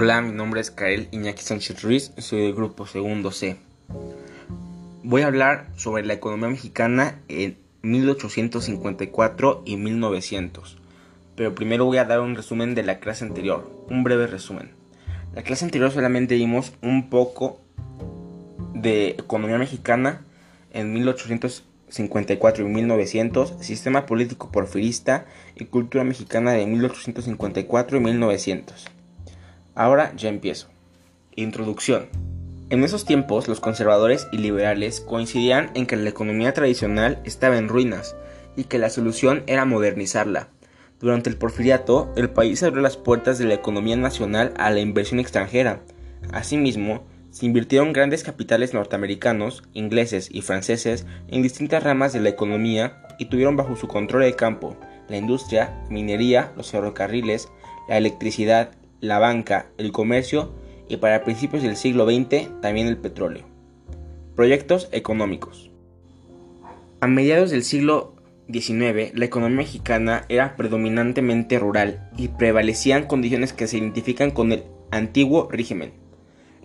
Hola, mi nombre es Kael Iñaki Sánchez Ruiz, soy del grupo segundo C. Voy a hablar sobre la economía mexicana en 1854 y 1900. Pero primero voy a dar un resumen de la clase anterior, un breve resumen. La clase anterior solamente vimos un poco de economía mexicana en 1854 y 1900, sistema político porfirista y cultura mexicana de 1854 y 1900. Ahora ya empiezo. Introducción. En esos tiempos los conservadores y liberales coincidían en que la economía tradicional estaba en ruinas y que la solución era modernizarla. Durante el porfiriato, el país abrió las puertas de la economía nacional a la inversión extranjera. Asimismo, se invirtieron grandes capitales norteamericanos, ingleses y franceses en distintas ramas de la economía y tuvieron bajo su control el campo, la industria, minería, los ferrocarriles, la electricidad, la banca, el comercio y para principios del siglo XX también el petróleo. Proyectos económicos. A mediados del siglo XIX, la economía mexicana era predominantemente rural y prevalecían condiciones que se identifican con el antiguo régimen.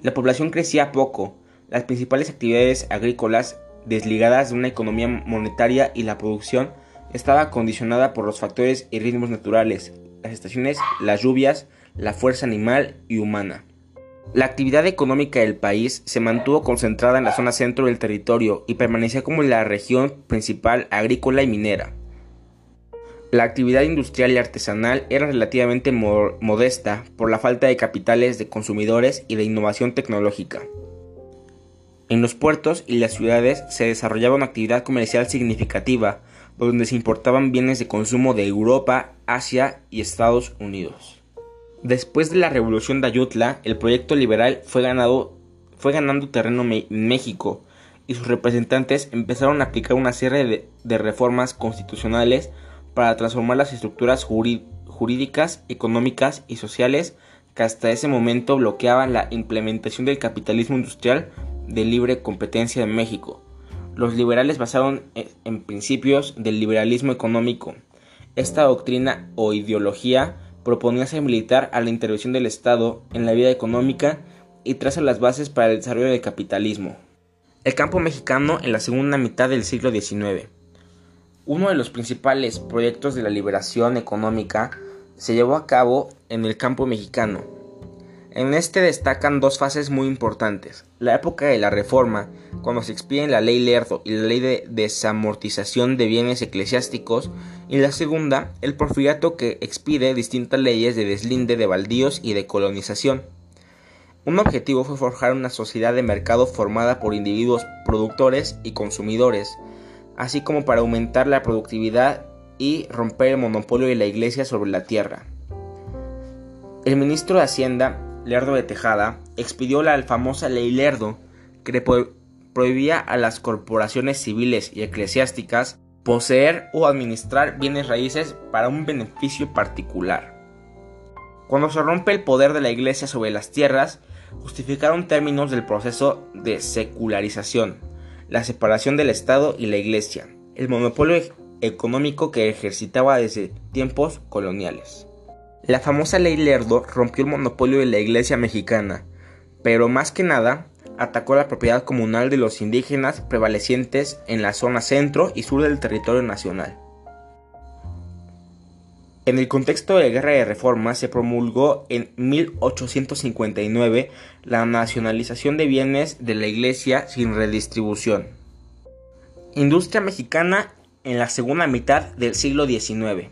La población crecía poco, las principales actividades agrícolas desligadas de una economía monetaria y la producción estaba condicionada por los factores y ritmos naturales, las estaciones, las lluvias, la fuerza animal y humana. La actividad económica del país se mantuvo concentrada en la zona centro del territorio y permanecía como la región principal agrícola y minera. La actividad industrial y artesanal era relativamente modesta por la falta de capitales de consumidores y de innovación tecnológica. En los puertos y las ciudades se desarrollaba una actividad comercial significativa, donde se importaban bienes de consumo de Europa, Asia y Estados Unidos. Después de la revolución de Ayutla, el proyecto liberal fue, ganando terreno en México y sus representantes empezaron a aplicar una serie de, reformas constitucionales para transformar las estructuras jurídicas, económicas y sociales que hasta ese momento bloqueaban la implementación del capitalismo industrial de libre competencia en México. Los liberales basaron en principios del liberalismo económico. Esta doctrina o ideología proponía ser militar a la intervención del Estado en la vida económica y traza las bases para el desarrollo del capitalismo. El campo mexicano en la segunda mitad del siglo XIX. Uno de los principales proyectos de la liberación económica se llevó a cabo en el campo mexicano, en este destacan dos fases muy importantes. La época de la Reforma, cuando se expiden la ley Lerdo y la ley de desamortización de bienes eclesiásticos, y la segunda, el porfiriato que expide distintas leyes de deslinde de baldíos y de colonización. Un objetivo fue forjar una sociedad de mercado formada por individuos productores y consumidores, así como para aumentar la productividad y romper el monopolio de la Iglesia sobre la tierra. El ministro de Hacienda Lerdo de Tejada, expidió la famosa Ley Lerdo, que prohibía a las corporaciones civiles y eclesiásticas poseer o administrar bienes raíces para un beneficio particular. Cuando se rompe el poder de la Iglesia sobre las tierras, justificaron términos del proceso de secularización, la separación del Estado y la Iglesia, el monopolio económico que ejercitaba desde tiempos coloniales. La famosa ley Lerdo rompió el monopolio de la iglesia mexicana, pero más que nada atacó la propiedad comunal de los indígenas prevalecientes en la zona centro y sur del territorio nacional. En el contexto de la Guerra de Reforma se promulgó en 1859 la nacionalización de bienes de la Iglesia sin redistribución. Industria mexicana en la segunda mitad del siglo XIX.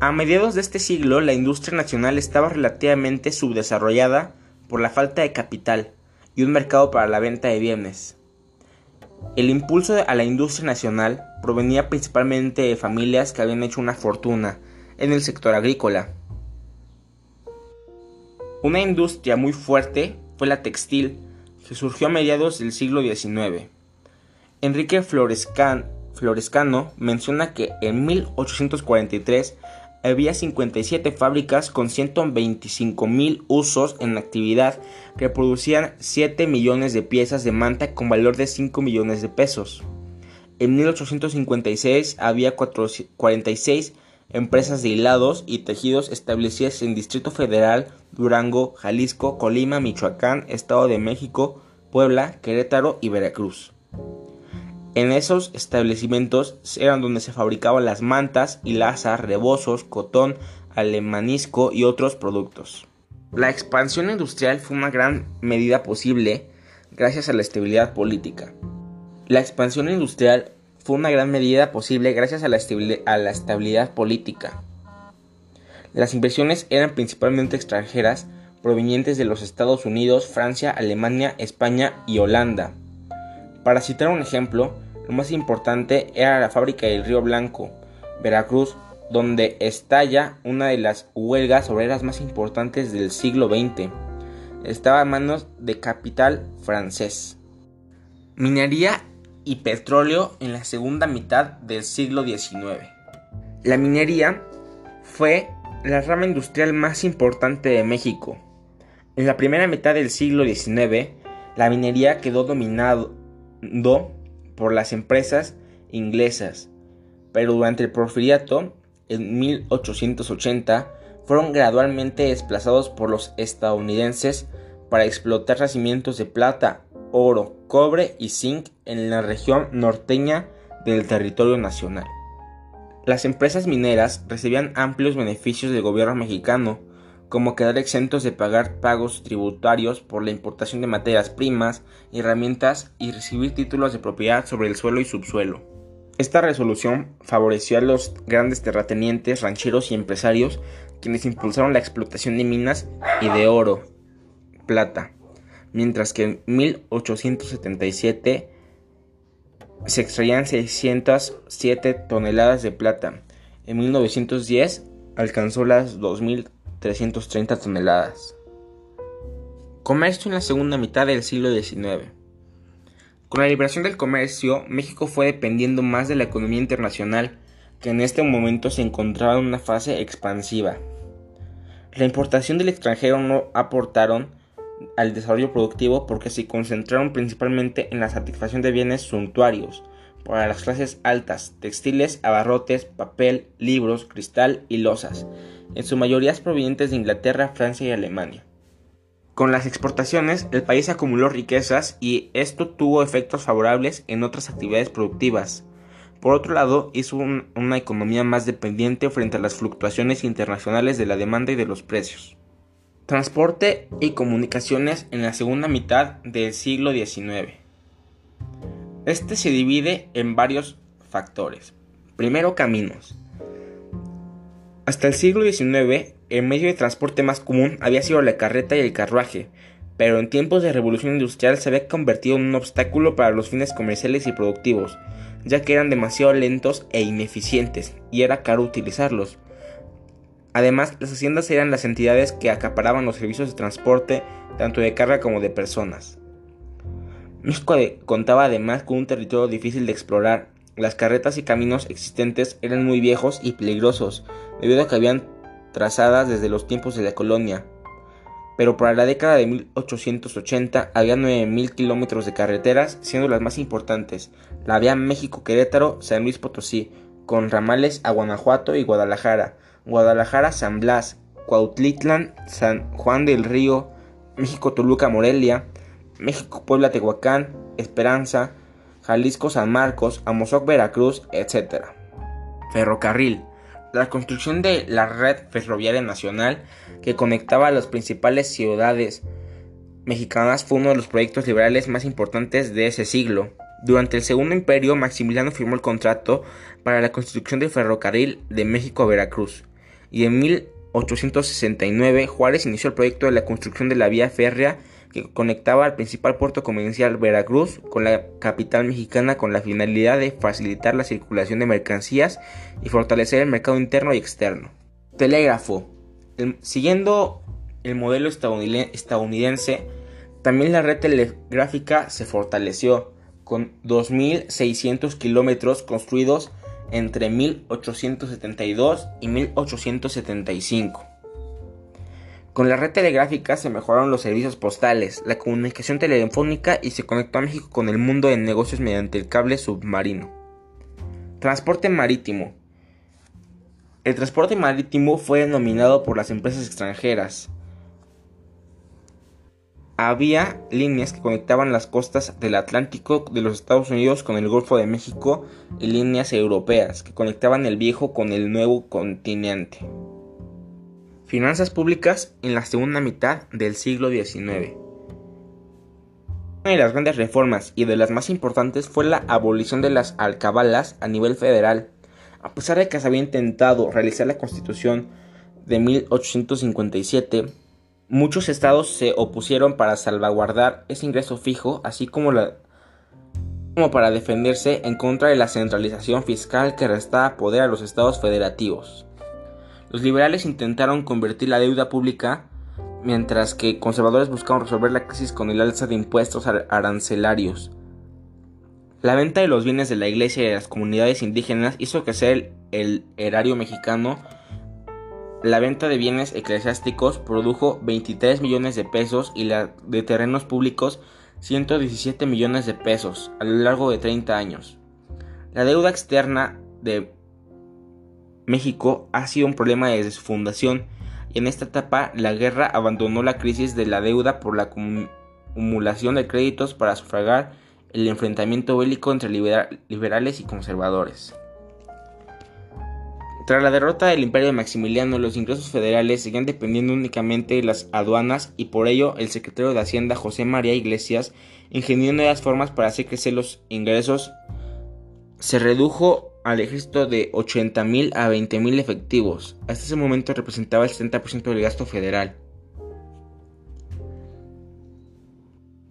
A mediados de este siglo, la industria nacional estaba relativamente subdesarrollada por la falta de capital y un mercado para la venta de bienes. El impulso a la industria nacional provenía principalmente de familias que habían hecho una fortuna en el sector agrícola. Una industria muy fuerte fue la textil, que surgió a mediados del siglo XIX. Enrique Florescano menciona que en 1843 había 57 fábricas con 125 mil usos en actividad que producían 7 millones de piezas de manta con valor de 5 millones de pesos. En 1856 había 46 empresas de hilados y tejidos establecidas en Distrito Federal, Durango, Jalisco, Colima, Michoacán, Estado de México, Puebla, Querétaro y Veracruz. En esos establecimientos eran donde se fabricaban las mantas, hilazas, rebozos, cotón, alemanisco y otros productos. La expansión industrial fue una gran medida posible gracias a la estabilidad política. La expansión industrial fue una gran medida posible gracias a la, estabilidad política. Las inversiones eran principalmente extranjeras, provenientes de los Estados Unidos, Francia, Alemania, España y Holanda. Para citar un ejemplo, lo más importante era la fábrica del Río Blanco, Veracruz, donde estalla una de las huelgas obreras más importantes del siglo XX. Estaba a manos de capital francés. Minería y petróleo en la segunda mitad del siglo XIX. La minería fue la rama industrial más importante de México. En la primera mitad del siglo XIX, la minería quedó dominado por las empresas inglesas, pero durante el porfiriato, en 1880, fueron gradualmente desplazados por los estadounidenses para explotar yacimientos de plata, oro, cobre y zinc en la región norteña del territorio nacional. Las empresas mineras recibían amplios beneficios del gobierno mexicano, como quedar exentos de pagar pagos tributarios por la importación de materias primas, herramientas y recibir títulos de propiedad sobre el suelo y subsuelo. Esta resolución favoreció a los grandes terratenientes, rancheros y empresarios quienes impulsaron la explotación de minas y de oro, plata, mientras que en 1877 se extraían 607 toneladas de plata. En 1910 alcanzó las 2.330 toneladas. Comercio en la segunda mitad del siglo XIX. Con la liberación del comercio, México fue dependiendo más de la economía internacional, que en este momento se encontraba en una fase expansiva. La importación del extranjero no aportaron al desarrollo productivo porque se concentraron principalmente en la satisfacción de bienes suntuarios para las clases altas, textiles, abarrotes, papel, libros, cristal y losas, en su mayoría provenientes de Inglaterra, Francia y Alemania. Con las exportaciones, el país acumuló riquezas y esto tuvo efectos favorables en otras actividades productivas. Por otro lado, hizo una economía más dependiente frente a las fluctuaciones internacionales de la demanda y de los precios. Transporte y comunicaciones en la segunda mitad del siglo XIX. Este se divide en varios factores. Primero, caminos. Hasta el siglo XIX, el medio de transporte más común había sido la carreta y el carruaje, pero en tiempos de revolución industrial se había convertido en un obstáculo para los fines comerciales y productivos, ya que eran demasiado lentos e ineficientes, y era caro utilizarlos. Además, las haciendas eran las entidades que acaparaban los servicios de transporte tanto de carga como de personas. México contaba además con un territorio difícil de explorar. Las carretas y caminos existentes eran muy viejos y peligrosos, debido a que habían trazadas desde los tiempos de la colonia. Pero para la década de 1880 había 9.000 kilómetros de carreteras, siendo las más importantes la vía México-Querétaro-San Luis Potosí, con ramales a Guanajuato y Guadalajara, Guadalajara, San Blas, Cuautitlán, San Juan del Río, México, Toluca, Morelia, México, Puebla, Tehuacán, Esperanza, Jalisco, San Marcos, Amozoc, Veracruz, etc. Ferrocarril. La construcción de la red ferroviaria nacional que conectaba a las principales ciudades mexicanas fue uno de los proyectos liberales más importantes de ese siglo. Durante el Segundo Imperio, Maximiliano firmó el contrato para la construcción del ferrocarril de México a Veracruz y en 1869 Juárez inició el proyecto de la construcción de la vía férrea que conectaba al principal puerto comercial Veracruz con la capital mexicana con la finalidad de facilitar la circulación de mercancías y fortalecer el mercado interno y externo. Telégrafo. siguiendo el modelo estadounidense, también la red telegráfica se fortaleció con 2.600 kilómetros construidos entre 1872 y 1875. Con la red telegráfica se mejoraron los servicios postales, la comunicación telefónica y se conectó a México con el mundo de negocios mediante el cable submarino. Transporte marítimo. El transporte marítimo fue denominado por las empresas extranjeras. Había líneas que conectaban las costas del Atlántico de los Estados Unidos con el Golfo de México y líneas europeas que conectaban el viejo con el nuevo continente. Finanzas públicas en la segunda mitad del siglo XIX. Una de las grandes reformas y de las más importantes fue la abolición de las alcabalas a nivel federal. A pesar de que se había intentado realizar la constitución de 1857, Muchos estados se opusieron para salvaguardar ese ingreso fijo, así como, como para defenderse en contra de la centralización fiscal que restaba poder a los estados federativos. Los liberales intentaron convertir la deuda pública, mientras que conservadores buscaron resolver la crisis con el alza de impuestos arancelarios. La venta de los bienes de la iglesia y de las comunidades indígenas hizo crecer el erario mexicano la venta de bienes eclesiásticos produjo 23 millones de pesos y la de terrenos públicos 117 millones de pesos a lo largo de 30 años. La deuda externa de México ha sido un problema desde su fundación y en esta etapa la guerra abandonó la crisis de la deuda por la acumulación de créditos para sufragar el enfrentamiento bélico entre liberales y conservadores. Tras la derrota del imperio de Maximiliano, los ingresos federales seguían dependiendo únicamente de las aduanas y por ello el secretario de Hacienda José María Iglesias ingenió nuevas formas para hacer crecer los ingresos. Se redujo al ejército de 80.000 a 20.000 efectivos. Hasta ese momento representaba el 70% del gasto federal.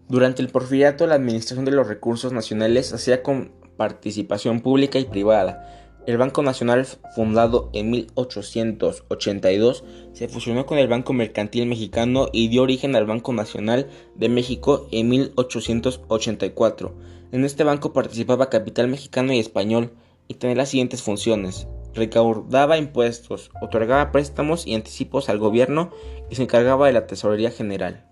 Durante el porfiriato, la administración de los recursos nacionales hacía con participación pública y privada el Banco Nacional, fundado en 1882, se fusionó con el Banco Mercantil Mexicano y dio origen al Banco Nacional de México en 1884. En este banco participaba capital mexicano y español y tenía las siguientes funciones. Recaudaba impuestos, otorgaba préstamos y anticipos al gobierno y se encargaba de la tesorería general.